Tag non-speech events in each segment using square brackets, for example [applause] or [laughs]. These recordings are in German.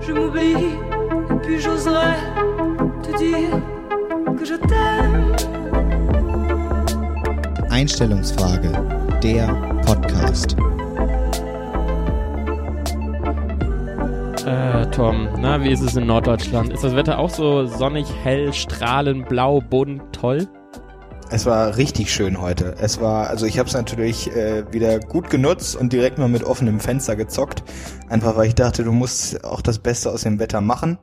Je m'oublie, et puis j'oserais te dire que je t'aime. Einstellungsfrage, der Podcast. Äh, Tom, na, wie ist es in Norddeutschland? Ist das Wetter auch so sonnig, hell, strahlend, blau, bunt, toll? Es war richtig schön heute. Es war, also ich habe es natürlich äh, wieder gut genutzt und direkt mal mit offenem Fenster gezockt. Einfach weil ich dachte, du musst auch das Beste aus dem Wetter machen.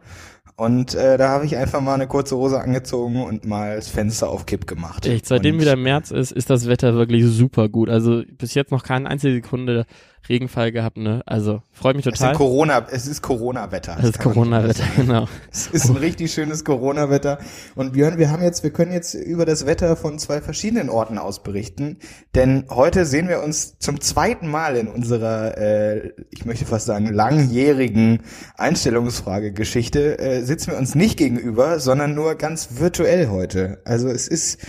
Und äh, da habe ich einfach mal eine kurze Hose angezogen und mal das Fenster auf Kipp gemacht. Echt, seitdem und wieder März ist, ist das Wetter wirklich super gut. Also bis jetzt noch keine einzige Sekunde Regenfall gehabt, ne? Also freut mich es ist total. Corona, es ist Corona-Wetter. Das ist Corona-Wetter, genau. Es ist ein richtig schönes Corona-Wetter. Und Björn, wir haben jetzt, wir können jetzt über das Wetter von zwei verschiedenen Orten aus berichten. Denn heute sehen wir uns zum zweiten Mal in unserer, äh, ich möchte fast sagen, langjährigen Einstellungsfrage-Geschichte, äh, sitzen wir uns nicht gegenüber, sondern nur ganz virtuell heute. Also es ist,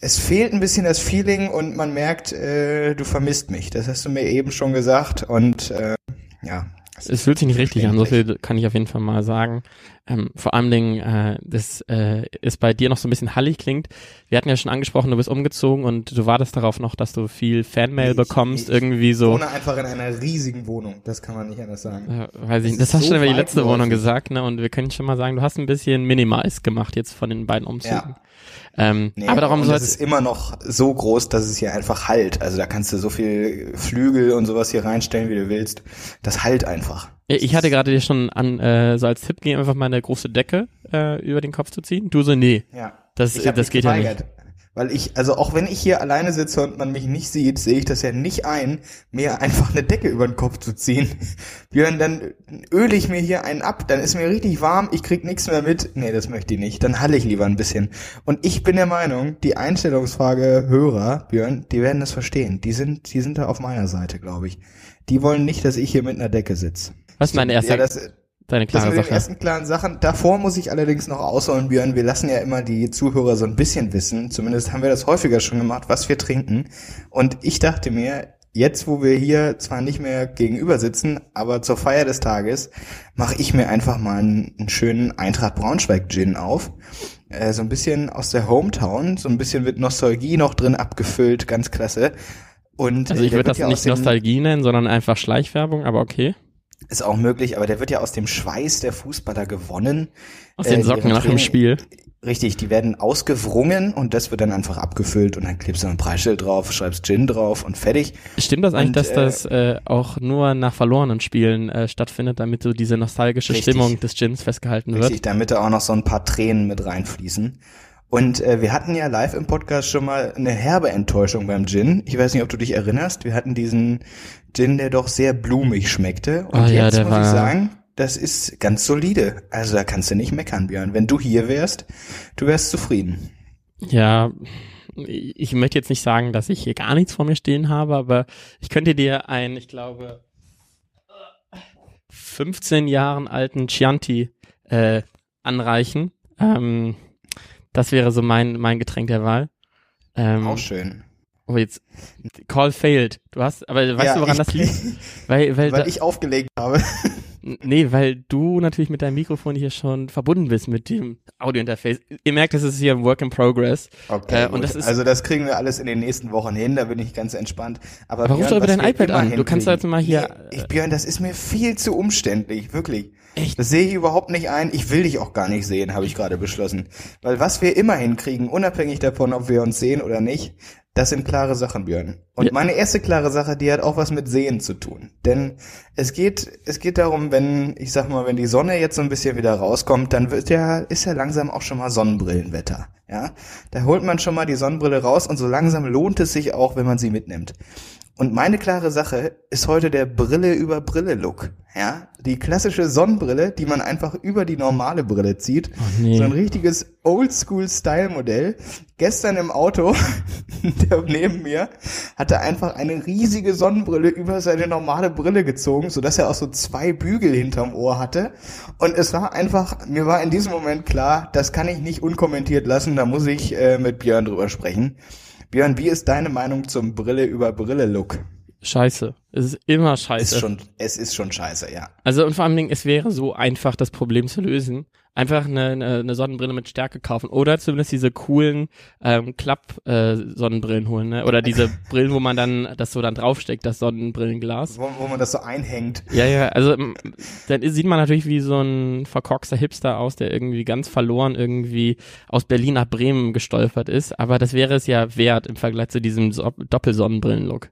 es fehlt ein bisschen das Feeling und man merkt, äh, du vermisst mich. Das hast du mir eben schon gesagt. Und äh, ja. Es fühlt sich nicht richtig an, so viel kann ich auf jeden Fall mal sagen. Ähm, vor allem Dingen, äh, das äh, ist bei dir noch so ein bisschen hallig klingt. Wir hatten ja schon angesprochen, du bist umgezogen und du wartest darauf noch, dass du viel Fanmail bekommst, ich irgendwie so. wohne einfach in einer riesigen Wohnung. Das kann man nicht anders sagen. Äh, weiß ich. Das ist hast du so schon über die letzte. Wohnung gesagt, ne? Und wir können schon mal sagen, du hast ein bisschen Minimize gemacht jetzt von den beiden Umzügen. Ja. Ähm, Nee, aber darum soll es ist immer noch so groß, dass es hier einfach halt. Also da kannst du so viel Flügel und sowas hier reinstellen, wie du willst. Das halt einfach. Ich hatte gerade dir schon an, äh, so als Tipp gegeben, einfach mal eine große Decke äh, über den Kopf zu ziehen. Du so, nee. Ja. Das- Ich das geht ja nicht. Weil ich, also auch wenn ich hier alleine sitze und man mich nicht sieht, sehe ich das ja nicht ein, mir einfach eine Decke über den Kopf zu ziehen. [laughs] Björn, dann öle ich mir hier einen ab, dann ist mir richtig warm, ich krieg nichts mehr mit. Nee, das möchte ich nicht. Dann halle ich lieber ein bisschen. Und ich bin der Meinung, die Einstellungsfrage Hörer, Björn, die werden das verstehen. Die sind, die sind da auf meiner Seite, glaube ich. Die wollen nicht, dass ich hier mit einer Decke sitze. Was ist meine erste, Ja, das, deine das klare mit den Sache? ersten klaren Sachen. Davor muss ich allerdings noch ausholen, Björn. Wir lassen ja immer die Zuhörer so ein bisschen wissen. Zumindest haben wir das häufiger schon gemacht, was wir trinken. Und ich dachte mir, jetzt wo wir hier zwar nicht mehr gegenüber sitzen, aber zur Feier des Tages mache ich mir einfach mal einen, einen schönen Eintracht Braunschweig Gin auf. Äh, so ein bisschen aus der Hometown, so ein bisschen mit Nostalgie noch drin abgefüllt, ganz klasse. Und Also äh, ich würde das nicht Nostalgie nennen, sondern einfach Schleichwerbung, aber okay. Ist auch möglich, aber der wird ja aus dem Schweiß der Fußballer gewonnen. Aus Äh, den ihre Socken nach dem Spiel. Richtig, die werden ausgewrungen und das wird dann einfach abgefüllt und dann klebst du ein Preisschild drauf, schreibst Gin drauf und fertig. Stimmt das eigentlich, Und, dass äh, das äh, auch nur nach verlorenen Spielen äh, stattfindet, damit so diese nostalgische Richtig. Stimmung des Gins festgehalten wird? Richtig, damit da auch noch so ein paar Tränen mit reinfließen. Und äh, wir hatten ja live im Podcast schon mal eine herbe Enttäuschung beim Gin. Ich weiß nicht, ob du dich erinnerst. Wir hatten diesen Gin, der doch sehr blumig schmeckte. Und ja, jetzt der muss ich war- sagen, das ist ganz solide. Also da kannst du nicht meckern, Björn. Wenn du hier wärst, du wärst zufrieden. Ja, ich möchte jetzt nicht sagen, dass ich hier gar nichts vor mir stehen habe, aber ich könnte dir einen, ich glaube, 15 Jahren alten Chianti äh, anreichen. Ähm, das wäre so mein, mein Getränk der Wahl. Ähm, Auch schön. Oh, jetzt Call failed. Du hast, aber weißt Ja, du, woran ich- das liegt? [laughs] Weil, weil, Weil da, ich aufgelegt habe. nee, weil du natürlich mit deinem Mikrofon hier schon verbunden bist mit dem Audiointerface. Ihr merkt, das ist hier ein Work in Progress. Okay, Äh, und gut. das ist- also das kriegen wir alles in den nächsten Wochen hin, da bin ich ganz entspannt. Aber, Aber ruf Björn, doch über dein iPad an. Du kannst jetzt mal hier- Nee, ich, Björn, das ist mir viel zu umständlich, wirklich. Echt? Das sehe ich überhaupt nicht ein. Ich will dich auch gar nicht sehen, habe ich gerade beschlossen. Weil was wir immer hinkriegen, unabhängig davon, ob wir uns sehen oder nicht, das sind klare Sachen, Björn. Und Ja. meine erste klare Sache, die hat auch was mit Sehen zu tun. Denn es geht, es geht darum, wenn, ich sag mal, wenn die Sonne jetzt so ein bisschen wieder rauskommt, dann wird ja, ist ja langsam auch schon mal Sonnenbrillenwetter. Ja, da holt man schon mal die Sonnenbrille raus und so langsam lohnt es sich auch, wenn man sie mitnimmt. Und meine klare Sache ist heute der Brille über Brille Look. Ja, die klassische Sonnenbrille, die man einfach über die normale Brille zieht. nee. So ein richtiges Oldschool-Style-Modell. Gestern im Auto, [laughs] der neben mir, hatte einfach eine riesige Sonnenbrille über seine normale Brille gezogen, sodass er auch so zwei Bügel hinterm Ohr hatte. Und es war einfach, mir war in diesem Moment klar, das kann ich nicht unkommentiert lassen, da muss ich äh, mit Björn drüber sprechen. Björn, wie ist deine Meinung zum Brille über Brille Look? Scheiße. Es ist immer Es scheiße. ist schon, es ist schon scheiße, ja. Also und vor allem, es wäre so einfach, das Problem zu lösen. Einfach eine, eine, eine Sonnenbrille mit Stärke kaufen oder zumindest diese coolen ähm, Klapp-Sonnenbrillen holen, ne? Oder diese [laughs] Brillen, wo man dann das so dann draufsteckt, das Sonnenbrillenglas. Wo, wo man das so einhängt. Ja, ja, also dann sieht man natürlich wie so ein verkorkster Hipster aus, der irgendwie ganz verloren irgendwie aus Berlin nach Bremen gestolpert ist. Aber das wäre es ja wert im Vergleich zu diesem so Doppelsonnenbrillen-Look.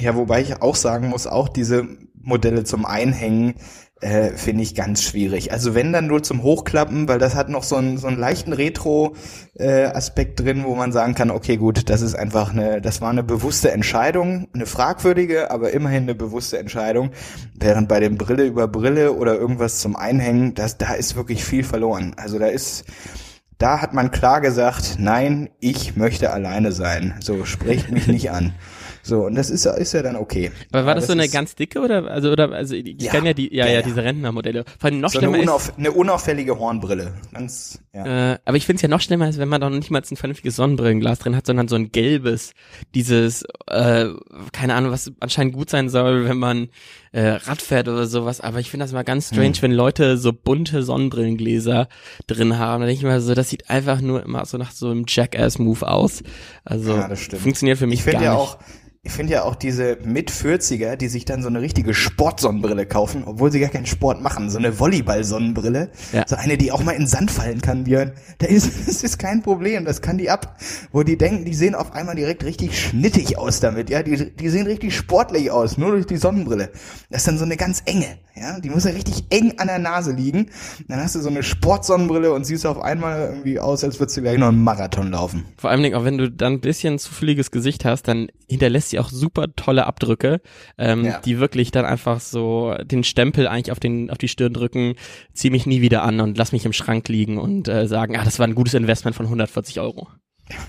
Ja, wobei ich auch sagen muss, auch diese Modelle zum Einhängen äh, finde ich ganz schwierig. Also wenn dann nur zum Hochklappen, weil das hat noch so einen so einen leichten Retro-Aspekt drin, wo man sagen kann, okay, gut, das ist einfach eine, das war eine bewusste Entscheidung, eine fragwürdige, aber immerhin eine bewusste Entscheidung. Während bei dem Brille über Brille oder irgendwas zum Einhängen, das, da ist wirklich viel verloren. Also da ist, da hat man klar gesagt, nein, ich möchte alleine sein. So, sprecht mich nicht an. So, und das ist, ja- ist ja dann okay. Aber war das, so eine ist ganz dicke oder also oder also ich Ja, kenne ja die ja, ja, ja diese Rentnermodelle. Vor allem noch so eine, schlimmer ist, unauf, eine unauffällige Hornbrille. Ganz, ja. Äh, aber ich finde es ja noch schlimmer, als wenn man doch nicht mal ein vernünftiges Sonnenbrillenglas drin hat, sondern so ein gelbes, dieses, äh, keine Ahnung, was anscheinend gut sein soll, wenn man äh, Rad fährt oder sowas. Aber ich finde das mal ganz strange, Hm. wenn Leute so bunte Sonnenbrillengläser drin haben. Da denke ich mir so, das sieht einfach nur immer so nach so einem Jackass-Move aus. Also Ja, das funktioniert für mich Ich gar ja nicht. auch, ich finde ja auch diese Mit-40er, die sich dann so eine richtige Sportsonnenbrille kaufen, obwohl sie gar keinen Sport machen, so eine Volleyball-Sonnenbrille, Ja. so eine, die auch mal in den Sand fallen kann, Björn. Da ist, [laughs] das ist kein Problem, das kann die ab. Wo die denken, die sehen auf einmal direkt richtig schnittig aus damit, ja, die, die sehen richtig sportlich aus, nur durch die Sonnenbrille. Das ist dann so eine ganz enge, ja, die muss ja richtig eng an der Nase liegen. Dann hast du so eine Sportsonnenbrille und siehst auf einmal irgendwie aus, als würdest du gleich noch einen Marathon laufen. Vor allem, auch wenn du dann ein bisschen zufälliges Gesicht hast, dann hinterlässt sie auch super tolle Abdrücke, ähm, Ja. die wirklich dann einfach so den Stempel eigentlich auf den auf die Stirn drücken, zieh mich nie wieder an und lass mich im Schrank liegen und äh, sagen, ah, das war ein gutes Investment von 140 Euro.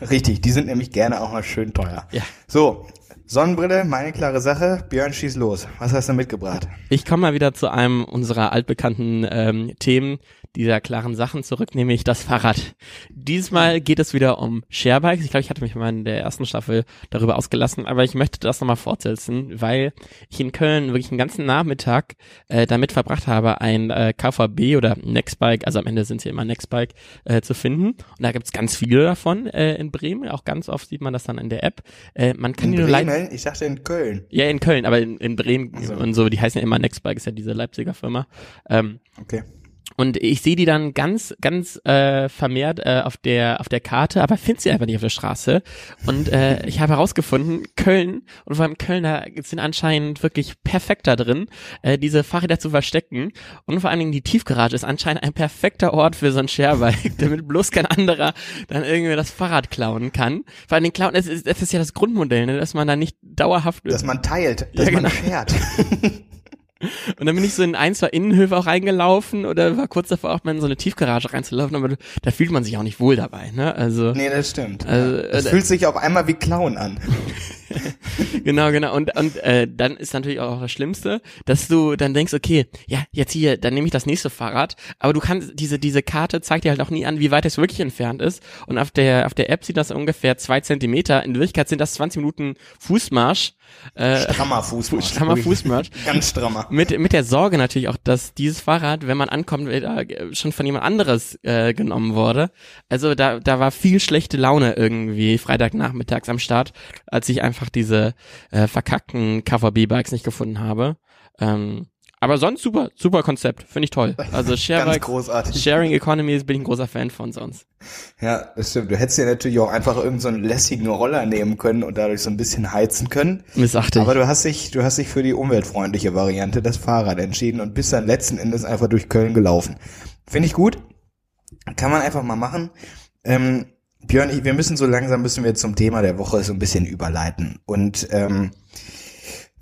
Richtig, die sind nämlich gerne auch mal schön teuer. Ja. So, Sonnenbrille, meine klare Sache. Björn, schieß los. Was hast du mitgebracht? Ich komme mal wieder zu einem unserer altbekannten ähm, Themen dieser klaren Sachen zurück, nämlich das Fahrrad. Diesmal geht es wieder um Sharebikes. Ich glaube, ich hatte mich mal in der ersten Staffel darüber ausgelassen, aber ich möchte das nochmal fortsetzen, weil ich in Köln wirklich einen ganzen Nachmittag äh, damit verbracht habe, ein äh, KVB oder Nextbike, also am Ende sind sie immer Nextbike, äh, zu finden. Und da gibt's ganz viele davon äh, in Bremen. Auch ganz oft sieht man das dann in der App. Äh, man kann In die nur. Bremen? Ich dachte in Köln. Ja, in Köln, aber in, in Bremen Ach so. und so, die heißen ja immer Nextbike, ist ja diese Leipziger Firma. Ähm, Okay. Und ich sehe die dann ganz, ganz äh, vermehrt äh, auf der auf der Karte, aber finde sie einfach nicht auf der Straße. Und äh, ich habe herausgefunden, Köln und vor allem Kölner sind anscheinend wirklich perfekt da drin, äh, diese Fahrräder zu verstecken. Und vor allen Dingen die Tiefgarage ist anscheinend ein perfekter Ort für so ein Sharebike, [laughs] damit bloß kein anderer dann irgendwie das Fahrrad klauen kann. Vor allen Dingen klauen, das ist, das ist ja das Grundmodell, ne, dass man da nicht dauerhaft Dass man teilt, dass Ja, man genau. [laughs] Und dann bin ich so in ein, zwei Innenhöfe auch reingelaufen oder war kurz davor auch mal in so eine Tiefgarage reinzulaufen, aber da fühlt man sich auch nicht wohl dabei, ne? Also nee, das stimmt. Also, ja. Das äh, fühlt sich auf einmal wie Clown an. [laughs] genau, genau. Und und äh, dann ist natürlich auch das Schlimmste, dass du dann denkst, okay, ja, jetzt hier, dann nehme ich das nächste Fahrrad, aber du kannst diese diese Karte zeigt dir halt auch nie an, wie weit es wirklich entfernt ist. Und auf der auf der App sieht das ungefähr zwei Zentimeter. In Wirklichkeit sind das 20 Minuten Fußmarsch. Äh, Strammer [laughs] Fußmarsch. strammer Fußmarsch. [laughs] Ganz strammer. Mit, mit der Sorge natürlich auch, dass dieses Fahrrad, wenn man ankommt, äh, schon von jemand anderes äh, genommen wurde. Also da, da war viel schlechte Laune irgendwie Freitagnachmittags am Start, als ich einfach diese äh, verkackten KVB-Bikes nicht gefunden habe. Ähm, aber sonst super, super Konzept, finde ich toll. Also [laughs] großartig. Sharing Economy bin ich ein großer Fan von sonst. Ja, das stimmt. Du hättest ja natürlich auch einfach irgendeinen so einen lässigen Roller nehmen können und dadurch so ein bisschen heizen können. Missachtig. Aber du hast dich, du hast dich für die umweltfreundliche Variante, das Fahrrad, entschieden und bist dann letzten Endes einfach durch Köln gelaufen. Finde ich gut. Kann man einfach mal machen. Ähm, Björn, ich, wir müssen so langsam müssen wir zum Thema der Woche so ein bisschen überleiten. Und ähm,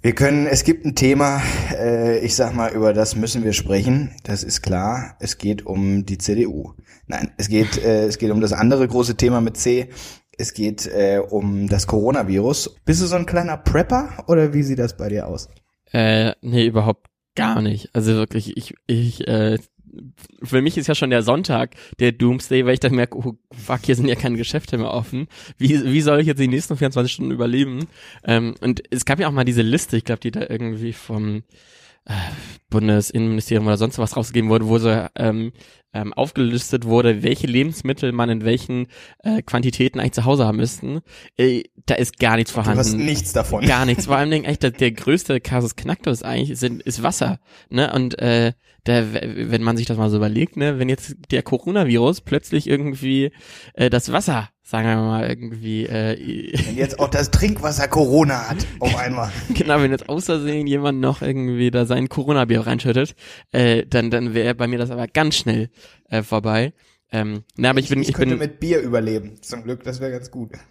wir können, es gibt ein Thema, äh, ich sag mal, über das müssen wir sprechen. Das ist klar. Es geht um die CDU. Nein, es geht, äh, es geht um das andere große Thema mit C. Es geht äh, um das Coronavirus. Bist du so ein kleiner Prepper oder wie sieht das bei dir aus? Äh, nee, überhaupt gar nicht. Also wirklich, ich, ich äh, für mich ist ja schon der Sonntag der Doomsday, weil ich dann merke, oh fuck, hier sind ja keine Geschäfte mehr offen. Wie, wie soll ich jetzt die nächsten 24 Stunden überleben? Ähm, und es gab ja auch mal diese Liste, ich glaube, die da irgendwie vom äh, Bundesinnenministerium oder sonst was rausgegeben wurde, wo so ähm, ähm, aufgelistet wurde, welche Lebensmittel man in welchen äh, Quantitäten eigentlich zu Hause haben müssten. Äh, da ist gar nichts vorhanden. Du hast nichts davon. Gar nichts. Vor allem echt der, der größte Kasus Knacktus eigentlich sind, ist Wasser. Ne? Und äh, der, wenn man sich das mal so überlegt, ne, wenn jetzt der Coronavirus plötzlich irgendwie äh, das Wasser sagen wir mal irgendwie äh, wenn jetzt auch das Trinkwasser Corona hat auf [laughs] einmal genau wenn jetzt außersehen jemand noch irgendwie da sein Corona Bier reinschüttet äh, dann dann wäre bei mir das aber ganz schnell äh, vorbei ähm, na, aber ich, ich bin, ich, ich könnte bin, mit Bier überleben. Zum Glück, das wäre ganz gut. [laughs]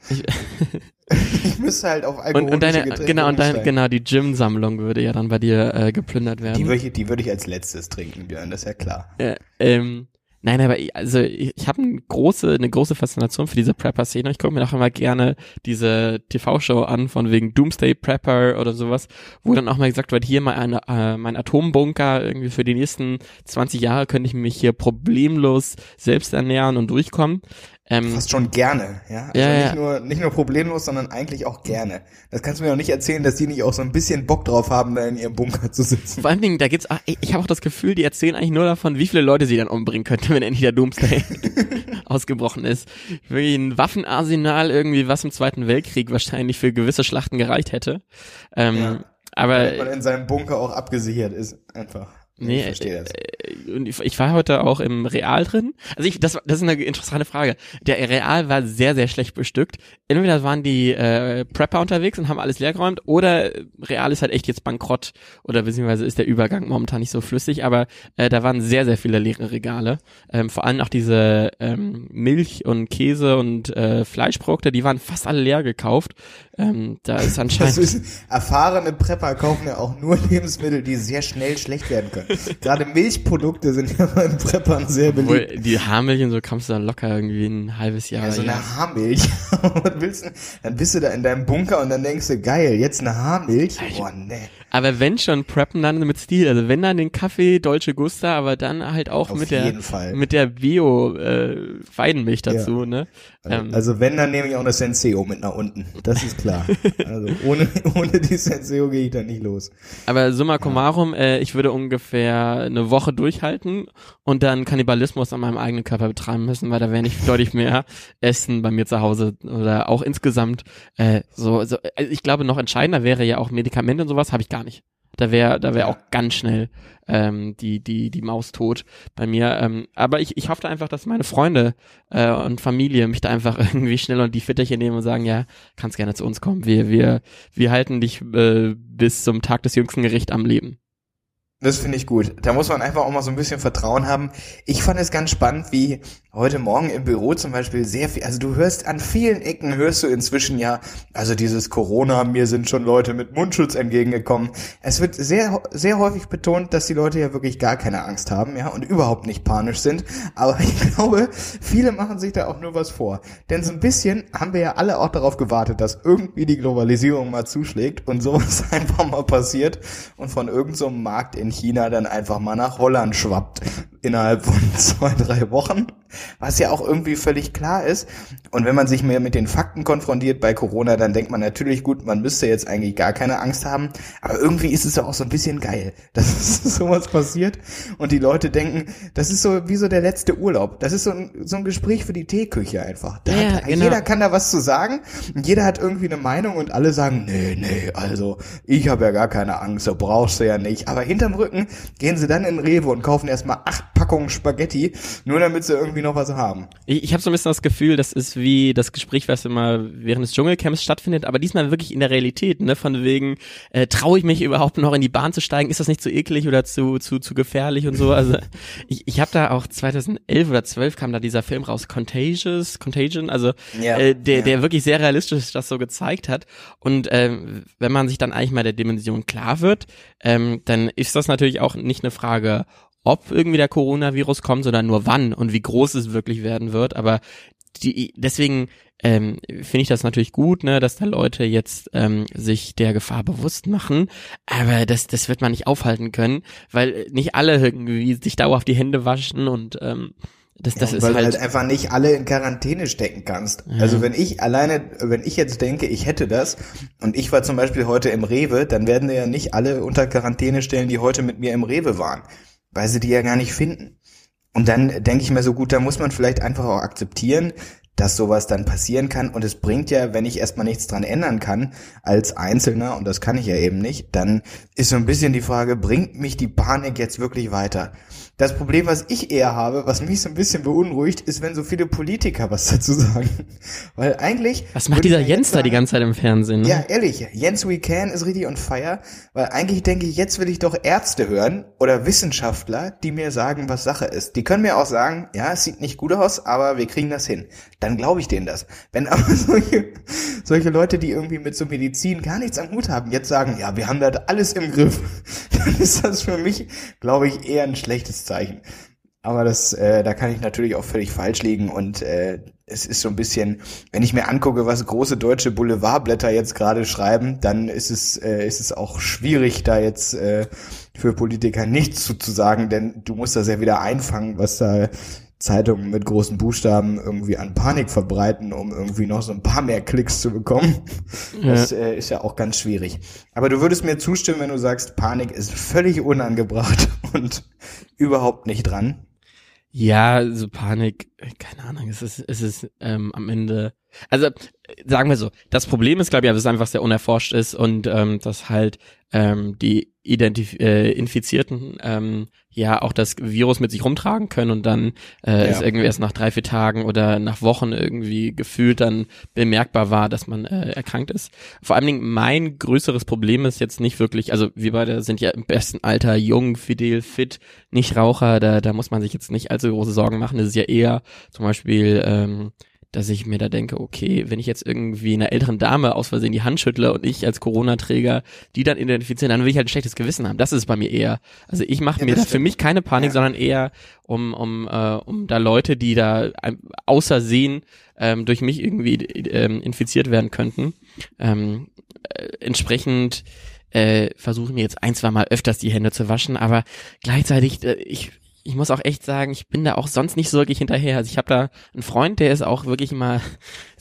Ich, [laughs] ich müsste halt auf Alkohol [laughs] und, und deine, Getränke genau, und deine, genau, die Gym-Sammlung würde ja dann bei dir äh, geplündert werden. Die würde ich, die würde ich als letztes trinken, Björn, das ist ja klar. Äh, ähm, Nein, aber ich, also ich, ich habe eine große, eine große Faszination für diese Prepper-Szene. Ich gucke mir auch immer gerne diese TV-Show an von wegen Doomsday Prepper oder sowas, wo dann auch mal gesagt wird, hier mal eine, äh, mein Atombunker irgendwie für die nächsten 20 Jahre könnte ich mich hier problemlos selbst ernähren und durchkommen. Ähm, Fast schon gerne, ja. Also ja, nicht ja. nur nicht nur problemlos, sondern eigentlich auch gerne. Das kannst du mir auch nicht erzählen, dass die nicht auch so ein bisschen Bock drauf haben, da in ihrem Bunker zu sitzen. Vor allen Dingen, da gibt's, auch, ich, ich habe auch das Gefühl, die erzählen eigentlich nur davon, wie viele Leute sie dann umbringen könnten, [laughs] wenn endlich der Doomsday [laughs] ausgebrochen ist. Wirklich ein Waffenarsenal irgendwie, was im Zweiten Weltkrieg wahrscheinlich für gewisse Schlachten gereicht hätte. Ähm, Ja. Aber Damit man in seinem Bunker auch abgesichert ist, einfach. Nee, ich verstehe das. Ich, war heute auch im Real drin. Also ich, das, das ist eine interessante Frage. Der Real war sehr, sehr schlecht bestückt. Entweder waren die äh, Prepper unterwegs und haben alles leergeräumt oder Real ist halt echt jetzt bankrott oder beziehungsweise ist der Übergang momentan nicht so flüssig, aber äh, da waren sehr, sehr viele leere Regale. Ähm, vor allem auch diese ähm, Milch und Käse und äh, Fleischprodukte, die waren fast alle leer gekauft. Ähm, da ist anscheinend... ist, erfahrene Prepper kaufen ja auch nur [laughs] Lebensmittel, die sehr schnell schlecht werden können. Gerade Milchprodukte sind ja beim Preppern sehr beliebt. Obwohl, die Haarmilch und so kannst du dann locker irgendwie ein halbes Jahr. Ja, so ja. eine Haarmilch. [laughs] Was willst du? Dann bist du da in deinem Bunker und dann denkst du, geil, jetzt eine Haarmilch? Boah, nee. Aber wenn schon preppen, dann mit Stil. Also wenn dann den Kaffee Deutsche Gusta, aber dann halt auch Auf mit der Fall. mit der Bio äh, Weidenmilch dazu, ne? Ähm, Also wenn, dann nehme ich auch eine Senseo mit nach unten. Das ist klar. [laughs] Also ohne, ohne die Senseo gehe ich da nicht los. aber summa summarum, äh, ich würde ungefähr eine Woche durchhalten und dann Kannibalismus an meinem eigenen Körper betreiben müssen, weil da wäre nicht deutlich mehr [laughs] Essen bei mir zu Hause oder auch insgesamt äh, so, so also ich glaube noch entscheidender wäre ja auch Medikamente und sowas habe ich gar nicht. Da wäre da wäre auch ganz schnell ähm, die die die Maus tot bei mir. Ähm, aber ich ich hoffe einfach, dass meine Freunde äh, und Familie mich da einfach [laughs] irgendwie schnell und die Fitterchen nehmen und sagen, ja, kannst gerne zu uns kommen. Wir wir wir halten dich äh, bis zum Tag des jüngsten Gericht am Leben. Das finde ich gut. Da muss man einfach auch mal so ein bisschen Vertrauen haben. Ich fand es ganz spannend, wie heute Morgen im Büro zum Beispiel sehr viel, also du hörst an vielen Ecken, hörst du inzwischen ja, also dieses Corona, mir sind schon Leute mit Mundschutz entgegengekommen. Es wird sehr, sehr häufig betont, dass die Leute ja wirklich gar keine Angst haben, ja, und überhaupt nicht panisch sind. Aber [laughs] ich glaube, viele machen sich da auch nur was vor. Denn so ein bisschen haben wir ja alle auch darauf gewartet, dass irgendwie die Globalisierung mal zuschlägt und sowas [laughs] einfach mal passiert und von irgendeinem so Markt in China dann einfach mal nach Holland schwappt innerhalb von [laughs] zwei, drei Wochen, was ja auch irgendwie völlig klar ist. Und wenn man sich mehr mit den Fakten konfrontiert bei Corona, dann denkt man natürlich, gut, man müsste jetzt eigentlich gar keine Angst haben, aber irgendwie ist es ja auch so ein bisschen geil, [laughs] dass sowas passiert und die Leute denken, das ist so wie so der letzte Urlaub. Das ist so ein, so ein Gespräch für die Teeküche einfach. Da Ja, hat, genau. Jeder kann da was zu sagen und jeder hat irgendwie eine Meinung und alle sagen, nee, nee, also ich habe ja gar keine Angst, so brauchst du ja nicht. Aber hinterm Rücken gehen sie dann in Rewe und kaufen erstmal acht Packungen Spaghetti, nur damit sie irgendwie noch was haben. Ich, ich habe so ein bisschen das Gefühl, das ist wie das Gespräch, was immer während des Dschungelcamps stattfindet, aber diesmal wirklich in der Realität, ne? Von wegen, äh, traue ich mich überhaupt noch in die Bahn zu steigen? Ist das nicht zu eklig oder zu zu zu gefährlich und so? Also [laughs] ich, ich habe da auch 2011 oder 12 kam da dieser Film raus, Contagious, Contagion, also Ja, äh, der ja. der wirklich sehr realistisch das so gezeigt hat. Und ähm, wenn man sich dann eigentlich mal der Dimension klar wird, ähm, dann ist das natürlich auch nicht eine Frage, ob irgendwie der Coronavirus kommt, sondern nur wann und wie groß es wirklich werden wird. Aber die, deswegen ähm, finde ich das natürlich gut, ne, dass da Leute jetzt ähm, sich der Gefahr bewusst machen, aber das, das wird man nicht aufhalten können, weil nicht alle irgendwie sich dauerhaft die Hände waschen und ähm, das, das ja, ist weil halt, du halt einfach nicht alle in Quarantäne stecken kannst. Ja. Also wenn ich alleine, wenn ich jetzt denke, ich hätte das und ich war zum Beispiel heute im Rewe, dann werden ja nicht alle unter Quarantäne stellen, die heute mit mir im Rewe waren, weil sie die ja gar nicht finden. Und dann denke ich mir so gut, da muss man vielleicht einfach auch akzeptieren, dass sowas dann passieren kann. Und es bringt ja, wenn ich erstmal nichts dran ändern kann, als Einzelner, und das kann ich ja eben nicht, dann ist so ein bisschen die Frage, bringt mich die Panik jetzt wirklich weiter? Das Problem, was ich eher habe, was mich so ein bisschen beunruhigt, ist, wenn so viele Politiker was dazu sagen. [laughs] Weil eigentlich. was macht dieser Jens da die ganze Zeit im Fernsehen? Ne? ja, ehrlich, Jens We Can ist richtig on fire, weil eigentlich denke ich, jetzt will ich doch Ärzte hören oder Wissenschaftler, die mir sagen, was Sache ist. Die können mir auch sagen, ja, es sieht nicht gut aus, aber wir kriegen das hin. Dann glaube ich denen das. Wenn [laughs] aber solche, solche Leute, die irgendwie mit so Medizin gar nichts am Hut haben, jetzt sagen, ja, wir haben das alles im Griff, [laughs] dann ist das für mich, glaube ich, eher ein schlechtes Zeichen. Aber das, äh, da kann ich natürlich auch völlig falsch liegen und äh, es ist so ein bisschen, wenn ich mir angucke, was große deutsche Boulevardblätter jetzt gerade schreiben, dann ist es, äh, ist es auch schwierig, da jetzt äh, für Politiker nichts zu, zu sagen, denn du musst das ja wieder einfangen, was da Zeitungen mit großen Buchstaben irgendwie an Panik verbreiten, um irgendwie noch so ein paar mehr Klicks zu bekommen. Das äh, ist ja auch ganz schwierig. Aber du würdest mir zustimmen, wenn du sagst, Panik ist völlig unangebracht [laughs] und überhaupt nicht dran. Ja, so Panik, keine Ahnung, es ist, es ist ähm, am Ende, also sagen wir so, das Problem ist, glaube ich, dass es einfach sehr unerforscht ist und ähm, dass halt ähm, die Identif äh, Infizierten ähm, ja auch das Virus mit sich rumtragen können und dann äh, Ja. es irgendwie erst nach drei, vier Tagen oder nach Wochen irgendwie gefühlt dann bemerkbar war, dass man äh, erkrankt ist. Vor allen Dingen mein größeres Problem ist jetzt nicht wirklich, also wir beide sind ja im besten Alter jung, fidel, fit, nicht Raucher, da, da muss man sich jetzt nicht allzu große Sorgen machen. Das ist ja eher zum Beispiel, ähm, dass ich mir da denke, okay, wenn ich jetzt irgendwie einer älteren Dame aus Versehen die Hand schüttle und ich als Corona-Träger die dann identifizieren, dann will ich halt ein schlechtes Gewissen haben. Das ist bei mir eher. Also ich mache Ja, mir da für mich keine Panik, Ja. sondern eher um, um, äh, um da Leute, die da ähm, außersehen ähm, durch mich irgendwie ähm, infiziert werden könnten. Ähm, äh, entsprechend äh, versuche ich mir jetzt ein, zwei Mal öfters die Hände zu waschen, aber gleichzeitig, äh, ich, ich muss auch echt sagen, ich bin da auch sonst nicht so wirklich hinterher. Also ich habe da einen Freund, der ist auch wirklich mal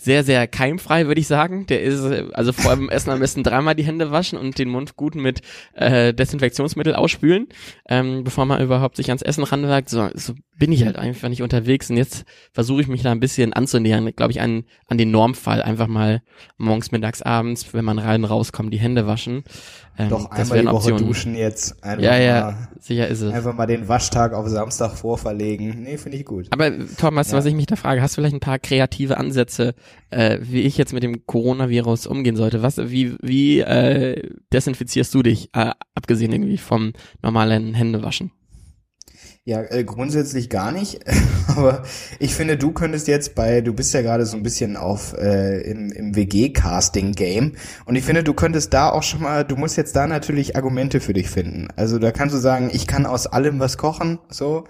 sehr, sehr keimfrei, würde ich sagen. Der ist, also vor allem Essen am besten dreimal die Hände waschen und den Mund gut mit äh, Desinfektionsmittel ausspülen, ähm, bevor man überhaupt sich ans Essen ranwagt. So, so bin ich halt einfach nicht unterwegs und jetzt versuche ich mich da ein bisschen anzunähern, glaube ich, an, an den Normfall. Einfach mal morgens, mittags, abends, wenn man rein rauskommt, die Hände waschen. Ähm, Doch einmal die Woche Option. duschen jetzt. Einfach Ja, ja, Mal, sicher ist es. einfach mal den Waschtag auf Samstag vorverlegen. Nee, finde ich gut. Aber Tom, weißt du, Ja. was ich mich da frage? Hast du vielleicht ein paar kreative Ansätze, äh, wie ich jetzt mit dem Coronavirus umgehen sollte? Was, wie, wie äh, desinfizierst du dich, äh, abgesehen irgendwie vom normalen Händewaschen? Ja, äh, grundsätzlich gar nicht. [laughs] Aber ich finde, du könntest jetzt bei, du bist ja gerade so ein bisschen auf äh, im, im WG-Casting-Game und ich finde, du könntest da auch schon mal, du musst jetzt da natürlich Argumente für dich finden. Also da kannst du sagen, ich kann aus allem was kochen, so.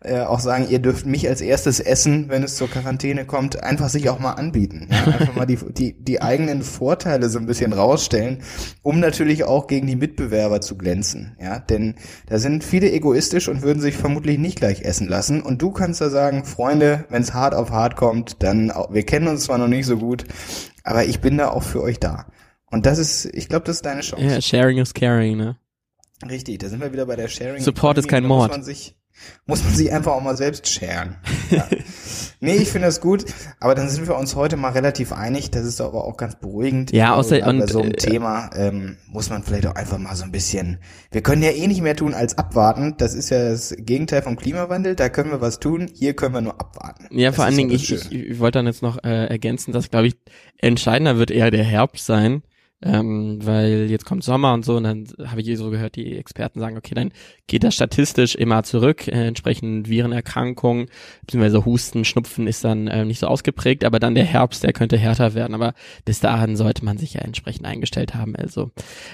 Äh, auch sagen, ihr dürft mich als erstes essen, wenn es zur Quarantäne kommt, einfach sich auch mal anbieten. Ja? Einfach mal die, [laughs] die, die eigenen Vorteile so ein bisschen rausstellen, um natürlich auch gegen die Mitbewerber zu glänzen. Ja, denn da sind viele egoistisch und würden sich vermutlich nicht gleich essen lassen. Und du kannst da sagen, Freunde, wenn es hart auf hart kommt, dann, wir kennen uns zwar noch nicht so gut, aber ich bin da auch für euch da. Und das ist, ich glaube, das ist deine Chance. Ja, sharing is caring, ne? Richtig, da sind wir wieder bei der Sharing. Support ist kein Da Mord. Muss man sich, muss man sich einfach auch mal selbst sharen. Ja. [laughs] nee, ich finde das gut, aber dann sind wir uns heute mal relativ einig. Das ist aber auch ganz beruhigend. Ja, glaube, außer- bei und, so einem äh, Thema ähm, muss man vielleicht auch einfach mal so ein bisschen. Wir können ja eh nicht mehr tun als abwarten. Das ist ja das Gegenteil vom Klimawandel. Da können wir was tun. Hier können wir nur abwarten. Ja, Das vor allen Dingen, ich, ich, ich wollte dann jetzt noch äh, ergänzen, dass, glaube ich, entscheidender wird eher der Herbst sein, ähm, weil jetzt kommt Sommer und so und dann habe ich so gehört, die Experten sagen, okay, dann geht das statistisch immer zurück, äh, entsprechend Virenerkrankungen, beziehungsweise Husten, Schnupfen ist dann äh, nicht so ausgeprägt, aber dann der Herbst, der könnte härter werden, aber bis dahin sollte man sich ja entsprechend eingestellt haben, also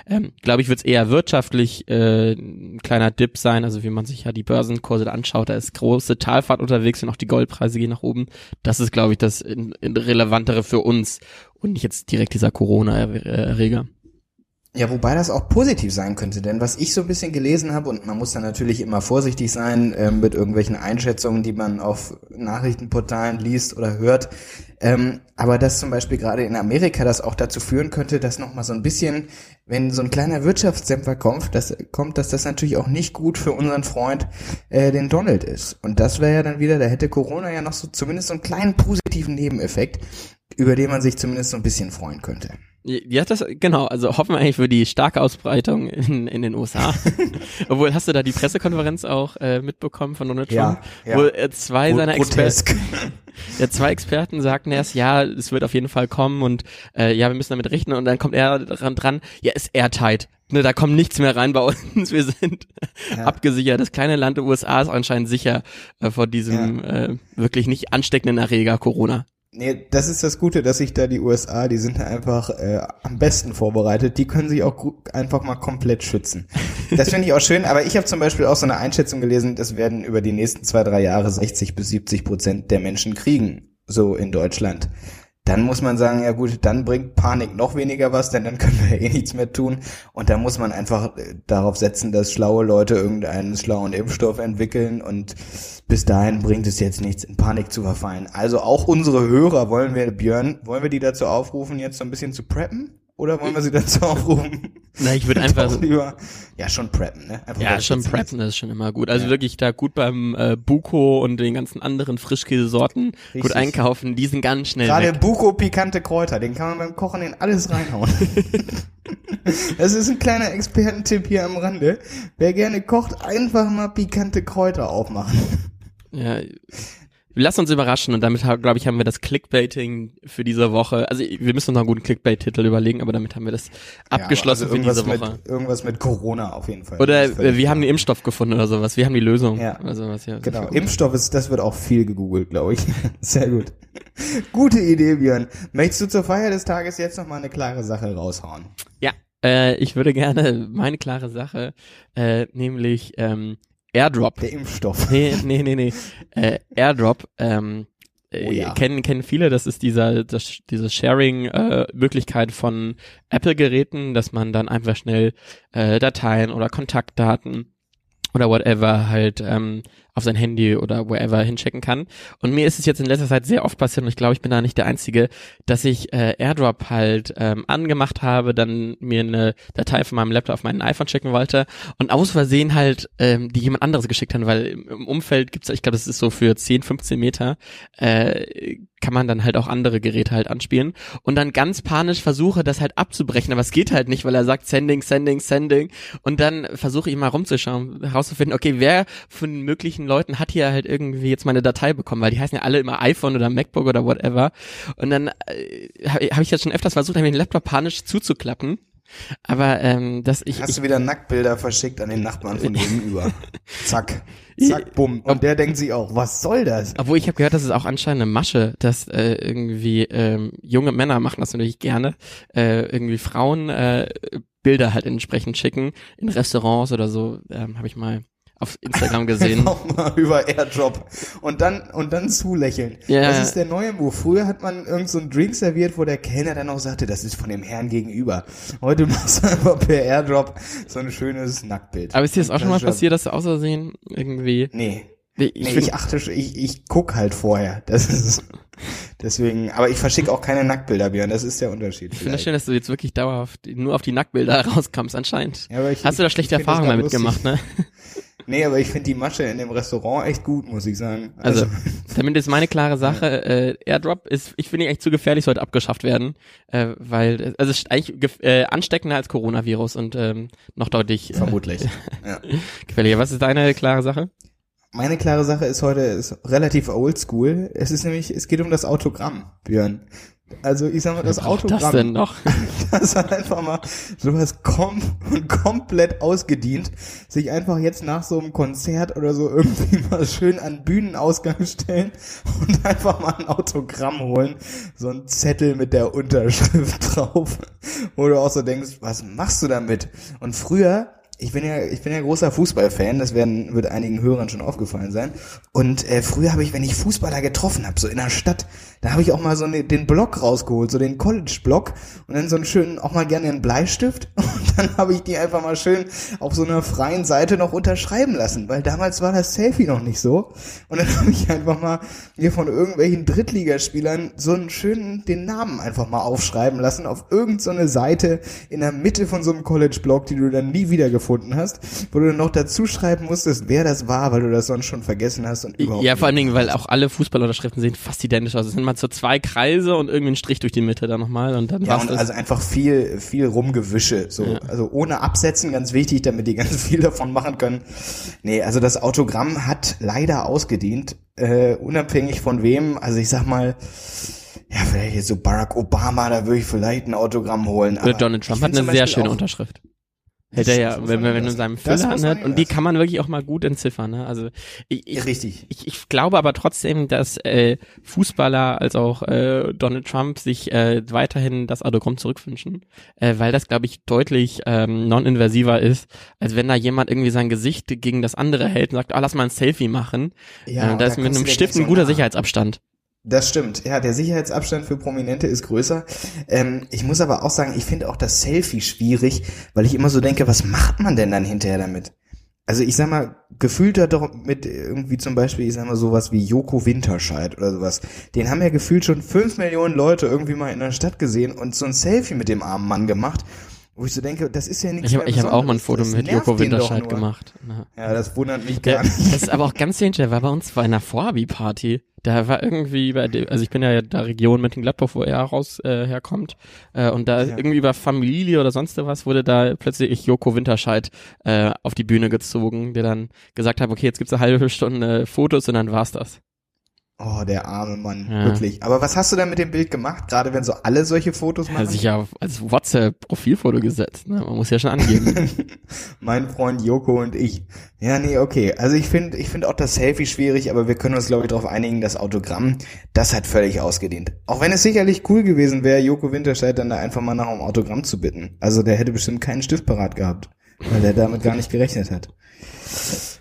ähm, glaube ich, wird es eher wirtschaftlich äh, ein kleiner Dip sein, also wie man sich ja die Börsenkurse anschaut, da ist große Talfahrt unterwegs und auch die Goldpreise gehen nach oben, das ist, glaube ich, das in, in relevantere für uns und nicht jetzt direkt dieser Corona-Erreger. Ja, wobei das auch positiv sein könnte, denn was ich so ein bisschen gelesen habe, und man muss da natürlich immer vorsichtig sein äh, mit irgendwelchen Einschätzungen, die man auf Nachrichtenportalen liest oder hört, ähm, aber dass zum Beispiel gerade in Amerika das auch dazu führen könnte, dass nochmal so ein bisschen, wenn so ein kleiner Wirtschaftsdämpfer kommt, dass, kommt, dass das natürlich auch nicht gut für unseren Freund, äh, den Donald ist. Und das wäre ja dann wieder, da hätte Corona ja noch so zumindest so einen kleinen positiven Nebeneffekt, über den man sich zumindest so ein bisschen freuen könnte. Ja, das, genau, also hoffen wir eigentlich für die starke Ausbreitung in, in den USA. [laughs] Obwohl, hast du da die Pressekonferenz auch äh, mitbekommen von Donald Trump? Ja, ja. Wo äh, zwei seiner Experten, [laughs] ja, zwei Experten sagten erst, ja, es wird auf jeden Fall kommen und äh, ja, wir müssen damit rechnen und dann kommt er dran, dran ja, ist airtight. Ne, da kommt nichts mehr rein bei uns, wir sind ja. abgesichert. Das kleine Land der USA ist anscheinend sicher äh, vor diesem ja. äh, wirklich nicht ansteckenden Erreger Corona. Nee, das ist das Gute, dass sich da die USA, die sind einfach äh, am besten vorbereitet. Die können sich auch einfach mal komplett schützen. Das finde ich auch schön, aber ich habe zum Beispiel auch so eine Einschätzung gelesen, das werden über die nächsten zwei, drei Jahre 60 bis 70 Prozent der Menschen kriegen, so in Deutschland dann muss man sagen, ja gut, dann bringt Panik noch weniger was, denn dann können wir eh nichts mehr tun. Und da muss man einfach äh, darauf setzen, dass schlaue Leute irgendeinen schlauen Impfstoff entwickeln und bis dahin bringt es jetzt nichts, in Panik zu verfallen. Also auch unsere Hörer wollen wir, Björn, wollen wir die dazu aufrufen, jetzt so ein bisschen zu preppen? Oder wollen wir sie dazu aufrufen? Na, ich würde [laughs] einfach lieber, ja, schon preppen, ne? Einfach ja, schon preppen, das ist schon immer gut. Also ja. wirklich da gut beim äh, Buko und den ganzen anderen Frischkäsesorten Richtig. gut einkaufen, die sind ganz schnell Gerade weg. Buko pikante Kräuter, den kann man beim Kochen in alles reinhauen. [laughs] das ist ein kleiner Expertentipp hier am Rande. Wer gerne kocht, einfach mal pikante Kräuter aufmachen. Ja, Lass uns überraschen und damit, glaube ich, haben wir das Clickbaiting für diese Woche. Also wir müssen uns noch einen guten Clickbait-Titel überlegen, aber damit haben wir das abgeschlossen ja, also für diese Woche. Mit, irgendwas mit Corona auf jeden Fall. Oder wir haben den Impfstoff gefunden oder sowas. Wir haben die Lösung. Ja. Also was ja genau. Impfstoff ist, das wird auch viel gegoogelt, glaube ich. [laughs] Sehr gut. Gute Idee, Björn. Möchtest du zur Feier des Tages jetzt noch mal eine klare Sache raushauen? Ja. Äh, ich würde gerne meine klare Sache, äh, nämlich ähm, Airdrop. Der Impfstoff. Nee, nee, nee, nee. Äh, Airdrop, ähm, Oh ja. Äh, kennen kennen viele, das ist dieser das, diese Sharing äh, Möglichkeit von Apple Geräten, dass man dann einfach schnell äh, Dateien oder Kontaktdaten oder whatever halt ähm, auf sein Handy oder wherever hinchecken kann. Und mir ist es jetzt in letzter Zeit sehr oft passiert und ich glaube, ich bin da nicht der Einzige, dass ich äh, AirDrop halt ähm, angemacht habe, dann mir eine Datei von meinem Laptop auf meinen iPhone checken wollte und aus Versehen halt ähm, die jemand anderes geschickt hat, weil im Umfeld gibt's, ich glaube, das ist so für 10, 15 Meter, äh, kann man dann halt auch andere Geräte halt anspielen und dann ganz panisch versuche, das halt abzubrechen, aber es geht halt nicht, weil er sagt Sending, Sending, Sending und dann versuche ich mal rumzuschauen, herauszufinden, okay, wer von möglichen Leuten hat hier halt irgendwie jetzt meine Datei bekommen, weil die heißen ja alle immer iPhone oder MacBook oder whatever und dann äh, habe hab ich jetzt schon öfters versucht, den Laptop panisch zuzuklappen aber ähm, dass ich. Hast ich, du wieder Nacktbilder verschickt an den Nachbarn von [laughs] gegenüber? Zack. Zack, bumm. Und der denkt sich auch, was soll das? Obwohl ich habe gehört, das ist auch anscheinend eine Masche, dass äh, irgendwie ähm, junge Männer machen das natürlich gerne, äh, irgendwie Frauen äh, Bilder halt entsprechend schicken in Restaurants oder so, ähm, habe ich mal auf Instagram gesehen. [laughs] Mal über Airdrop und dann und dann zulächeln. Ja. Das ist der neue Move. Früher hat man irgend so einen Drink serviert, wo der Kellner dann auch sagte, das ist von dem Herrn gegenüber. Heute [laughs] machst du einfach per Airdrop so ein schönes Nacktbild. Aber ist dir das auch schon mal passiert, dass du außersehen irgendwie Nee. Ich, nee, ich achte, ich, ich guck halt vorher. Das ist [laughs] deswegen, aber ich verschicke auch keine Nacktbilder, Björn. Das ist der Unterschied. Ich finde es schön, dass du jetzt wirklich dauerhaft nur auf die Nacktbilder rauskommst anscheinend. Ja, ich, Hast du da schlechte Erfahrungen damit gemacht, ne? Nee, aber ich finde die Masche in dem Restaurant echt gut, muss ich sagen. Also, also [laughs] damit ist meine klare Sache, äh, Airdrop ist, ich finde echt zu gefährlich, sollte abgeschafft werden, äh, weil, also es ist eigentlich äh, ansteckender als Coronavirus und ähm, noch deutlich. Äh, Vermutlich. [laughs] ja. Gefährlicher. Was ist deine klare Sache? Meine klare Sache ist heute ist relativ oldschool. Es ist nämlich, es geht um das Autogramm, Björn. Also ich sag mal, das Autogramm. das denn noch? [laughs] Das hat einfach mal sowas kom [laughs] komplett ausgedient, sich einfach jetzt nach so einem Konzert oder so irgendwie [laughs] mal schön an Bühnenausgang stellen und einfach mal ein Autogramm holen. So ein Zettel mit der Unterschrift drauf, wo du auch so denkst, was machst du damit? Und früher ich bin ja, ich bin ja großer Fußballfan, das werden, wird einigen Hörern schon aufgefallen sein. Und äh, früher habe ich, wenn ich Fußballer getroffen habe, so in der Stadt, da habe ich auch mal so ne, den Block rausgeholt, so den College-Block und dann so einen schönen, auch mal gerne einen Bleistift [laughs] und dann habe ich die einfach mal schön auf so einer freien Seite noch unterschreiben lassen, weil damals war das Selfie noch nicht so. Und dann [laughs] habe ich einfach mal hier von irgendwelchen Drittligaspielern so einen schönen, den Namen einfach mal aufschreiben lassen auf irgendeine so Seite in der Mitte von so einem College-Block, die du dann nie wieder gefunden hast, wo du noch dazu schreiben musstest, wer das war, weil du das sonst schon vergessen hast und überhaupt Ja, vor allen Dingen, weil auch alle Fußballunterschriften sehen fast identisch aus. Es sind mal so zwei Kreise und irgendwie ein Strich durch die Mitte dann nochmal und dann Ja, und das. also einfach viel, viel Rumgewische, so. Ja. Also ohne Absetzen, ganz wichtig, damit die ganz [laughs] viel davon machen können. Nee, also das Autogramm hat leider ausgedient, äh, unabhängig von wem. Also ich sag mal, ja, vielleicht jetzt so Barack Obama, da würde ich vielleicht ein Autogramm holen. Oder Donald Trump hat eine sehr schöne Unterschrift. Hätte er ja, wenn, man wenn du in seinem Füller, man ihm Und die kann man wirklich auch mal gut entziffern, ne? Also ich, ich, Richtig. ich, ich glaube aber trotzdem, dass äh, Fußballer als auch äh, Donald Trump sich äh, weiterhin das Autogramm zurückwünschen, äh, weil das, glaube ich, deutlich ähm, non-invasiver ist, als wenn da jemand irgendwie sein Gesicht gegen das andere hält und sagt, ah, lass mal ein Selfie machen. Ja, äh, und da ist mit einem Stift ein guter nah. Sicherheitsabstand. Das stimmt. Ja, der Sicherheitsabstand für Prominente ist größer. Ähm, ich muss aber auch sagen, ich finde auch das Selfie schwierig, weil ich immer so denke, was macht man denn dann hinterher damit? Also ich sag mal, gefühlt hat doch mit irgendwie zum Beispiel, ich sag mal sowas wie Joko Winterscheid oder sowas. Den haben ja gefühlt schon fünf Millionen Leute irgendwie mal in der Stadt gesehen und so ein Selfie mit dem armen Mann gemacht. Wo ich so denke, das ist ja nichts Ich habe ich hab auch mal ein. Foto mit Joko Winterscheid gemacht. Ja. Ja, das wundert mich Der, gar [laughs] nicht. das ist aber auch ganz strange, der war bei uns bei einer Vorhabi-Party. Da war irgendwie bei dem, also ich bin ja der Region mit dem Gladbach, wo er raus äh, herkommt. Äh, und da Ja. irgendwie über Familie oder sonst was wurde da plötzlich Joko Winterscheid äh, auf die Bühne gezogen, der dann gesagt hat, okay, jetzt gibt's eine halbe Stunde Fotos und dann war's das. Oh, der arme Mann, Ja. wirklich. Aber was hast du da mit dem Bild gemacht? Gerade wenn so alle solche Fotos Er machen? hat sich ja auf- als WhatsApp-Profilfoto gesetzt. Ne? Man muss ja schon angeben. [laughs] mein Freund Joko und ich. Ja, nee, okay. Also ich finde ich finde auch das Selfie schwierig, aber wir können uns, glaube ich, darauf einigen, das Autogramm, das hat völlig ausgedient. Auch wenn es sicherlich cool gewesen wäre, Joko Winterscheid dann da einfach mal nach einem Autogramm zu bitten. Also der hätte bestimmt keinen Stift parat gehabt, weil der damit gar nicht gerechnet hat.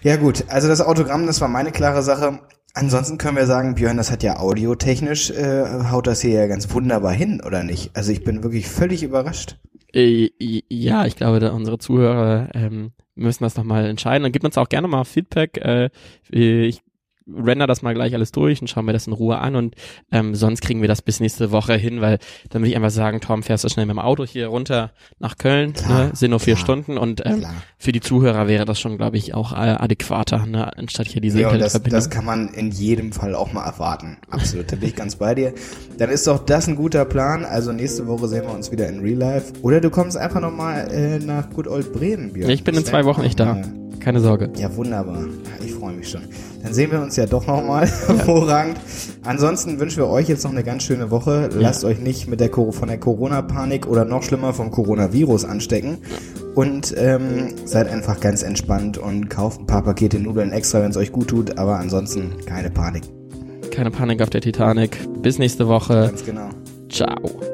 Ja gut, also das Autogramm, das war meine klare Sache. Ansonsten können wir sagen, Björn, das hat ja audiotechnisch, äh, haut das hier ja ganz wunderbar hin, oder nicht? Also ich bin wirklich völlig überrascht. Äh, ja, ich glaube, da unsere Zuhörer ähm, müssen das nochmal entscheiden. Dann gibt uns auch gerne mal Feedback. Äh, ich render das mal gleich alles durch und schauen wir das in Ruhe an und ähm, sonst kriegen wir das bis nächste Woche hin, weil dann würde ich einfach sagen, Tom, fährst du schnell mit dem Auto hier runter nach Köln, Klar, ne? sind nur vier klar, Stunden und ähm, Klar. für die Zuhörer wäre das schon, glaube ich, auch äh, adäquater, ne? anstatt hier diese Ja, das, das kann man in jedem Fall auch mal erwarten. Absolut, da bin ich ganz bei dir. Dann ist doch das ein guter Plan. Also nächste Woche sehen wir uns wieder in Real Life. Oder du kommst einfach nochmal äh, nach Good Old Bremen, Björn. ich bin in Das zwei wär Wochen nicht da. mal- Keine Sorge. Ja, wunderbar. Ja, Ich freue mich schon. Dann sehen wir uns ja doch nochmal. [laughs] Hervorragend. Ansonsten wünschen wir euch jetzt noch eine ganz schöne Woche. Lasst euch nicht mit der von der Corona-Panik oder noch schlimmer vom Coronavirus anstecken. Und ähm, seid einfach ganz entspannt und kauft ein paar Pakete Nudeln extra, wenn es euch gut tut. Aber ansonsten keine Panik. Keine Panik auf der Titanic. Bis nächste Woche. Ganz genau. Ciao.